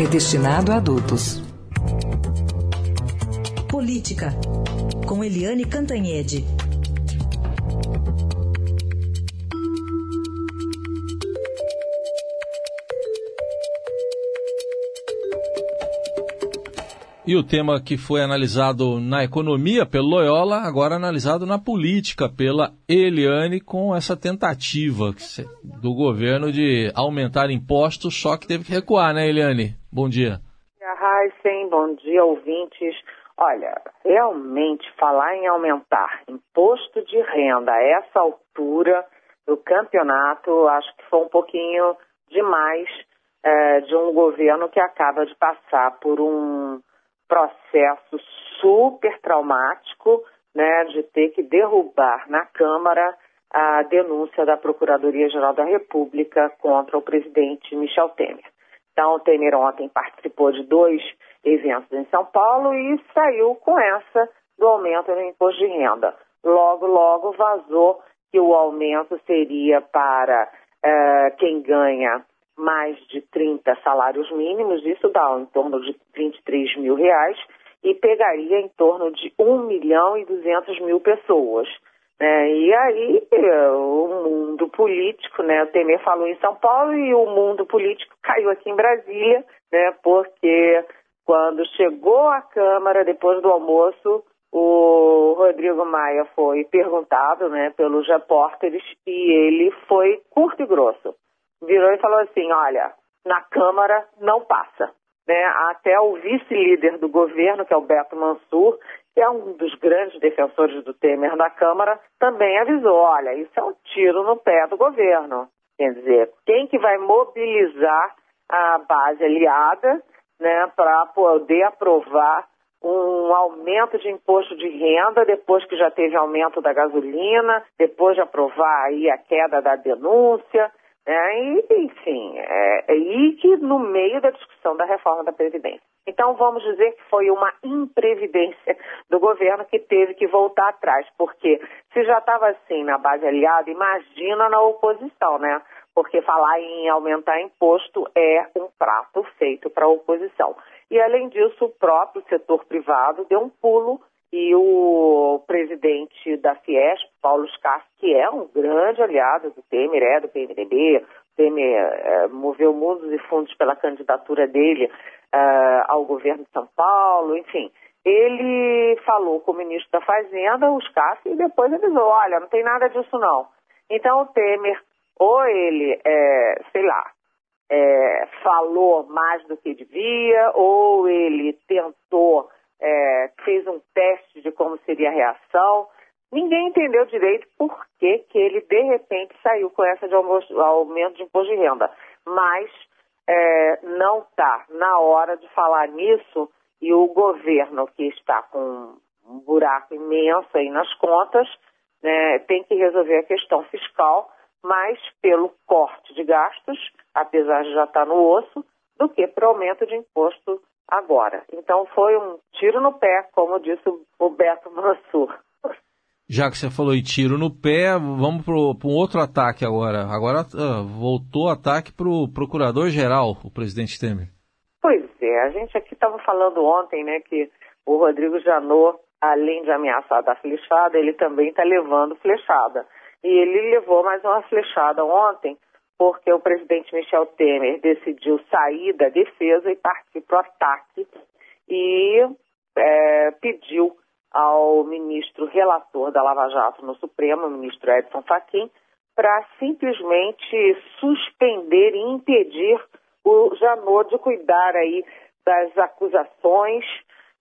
é de destinado a adultos. Política, com Eliane Cantanhede. E o tema que foi analisado na economia pelo Loyola, agora analisado na política pela Eliane, com essa tentativa do governo de aumentar impostos, só que teve que recuar, né, Eliane? Bom dia. Heisen, bom dia, ouvintes. Olha, realmente falar em aumentar imposto de renda a essa altura do campeonato, acho que foi um pouquinho demais é, de um governo que acaba de passar por um processo super traumático, né, de ter que derrubar na Câmara a denúncia da Procuradoria-Geral da República contra o presidente Michel Temer. Então, o Temer ontem participou de dois eventos em São Paulo e saiu com essa do aumento no imposto de renda. Logo, logo vazou que o aumento seria para uh, quem ganha mais de 30 salários mínimos, isso dá em torno de 23 mil reais, e pegaria em torno de 1 milhão e 200 mil pessoas. Né? E aí o mundo político, né? O Temer falou em São Paulo e o mundo político caiu aqui em Brasília, né? Porque quando chegou à Câmara, depois do almoço, o Rodrigo Maia foi perguntado, né, pelos repórteres e ele foi curto e grosso. Virou e falou assim: olha, na Câmara não passa. Né? Até o vice-líder do governo, que é o Beto Mansur, que é um dos grandes defensores do Temer na Câmara, também avisou, olha, isso é um tiro no pé do governo. Quer dizer, quem que vai mobilizar a base aliada né, para poder aprovar um aumento de imposto de renda depois que já teve aumento da gasolina, depois de aprovar aí a queda da denúncia, e, enfim, é, é, e que no meio da discussão da reforma da Previdência. Então, vamos dizer que foi uma imprevidência do governo que teve que voltar atrás, porque se já estava assim na base aliada, imagina na oposição, né? Porque falar em aumentar imposto é um prato feito para a oposição. E, além disso, o próprio setor privado deu um pulo e o presidente da Fiesp, Paulo Scaff, que é um grande aliado do Temer, é do PMDB, Temer é, moveu mundos e fundos pela candidatura dele uh, ao governo de São Paulo, enfim. Ele falou com o ministro da Fazenda, o Scaff, e depois avisou, olha, não tem nada disso não. Então o Temer, ou ele, é, sei lá, é, falou mais do que devia, ou ele tentou, é, fez um teste de como seria a reação. Ninguém entendeu direito por que, que ele, de repente, saiu com essa de aumento de imposto de renda. Mas é, não está na hora de falar nisso e o governo, que está com um buraco imenso aí nas contas, né, tem que resolver a questão fiscal, mais pelo corte de gastos, apesar de já estar no osso, do que para aumento de imposto agora. Então foi um tiro no pé, como disse o Beto Mansur. Já que você falou em tiro no pé, vamos para um outro ataque agora. Agora uh, voltou o ataque para o procurador-geral, o presidente Temer. Pois é, a gente aqui estava falando ontem, né, que o Rodrigo Janot, além de ameaçar da flechada, ele também está levando flechada. E ele levou mais uma flechada ontem, porque o presidente Michel Temer decidiu sair da defesa e partir para o ataque e é, pediu ao ministro relator da Lava Jato no Supremo, o ministro Edson Fachin, para simplesmente suspender e impedir o Janot de cuidar aí das acusações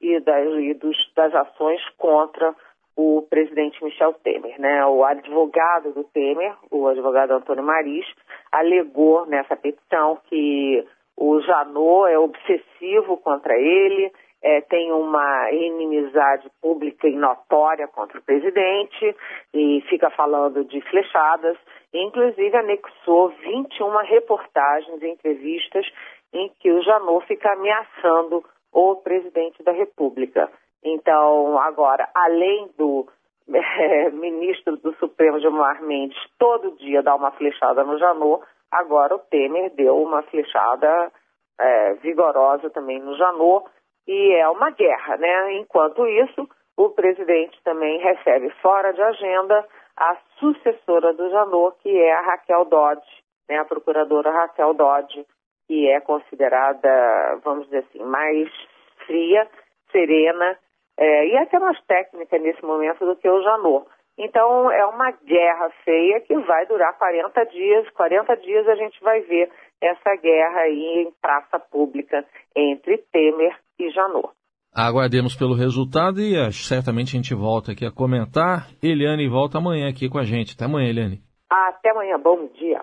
e das, e dos, das ações contra o presidente Michel Temer. Né? O advogado do Temer, o advogado Antônio Maris, alegou nessa petição que o Janot é obsessivo contra ele, é, tem uma inimizade pública e notória contra o presidente e fica falando de flechadas. Inclusive anexou 21 reportagens, entrevistas em que o Janot fica ameaçando o presidente da República. Então, agora, além do é, ministro do Supremo, Gilmar Mendes, todo dia dar uma flechada no Janot, agora o Temer deu uma flechada é, vigorosa também no Janot, e é uma guerra, né? Enquanto isso, o presidente também recebe fora de agenda a sucessora do Janot, que é a Raquel Dodge, né? a procuradora Raquel Dodge, que é considerada, vamos dizer assim, mais fria, serena é, e até mais técnica nesse momento do que o Janot. Então é uma guerra feia que vai durar 40 dias. 40 dias a gente vai ver essa guerra aí em praça pública entre Temer e Janot. Aguardemos pelo resultado e uh, certamente a gente volta aqui a comentar. Eliane volta amanhã aqui com a gente. Até amanhã, Eliane. Até amanhã. Bom dia.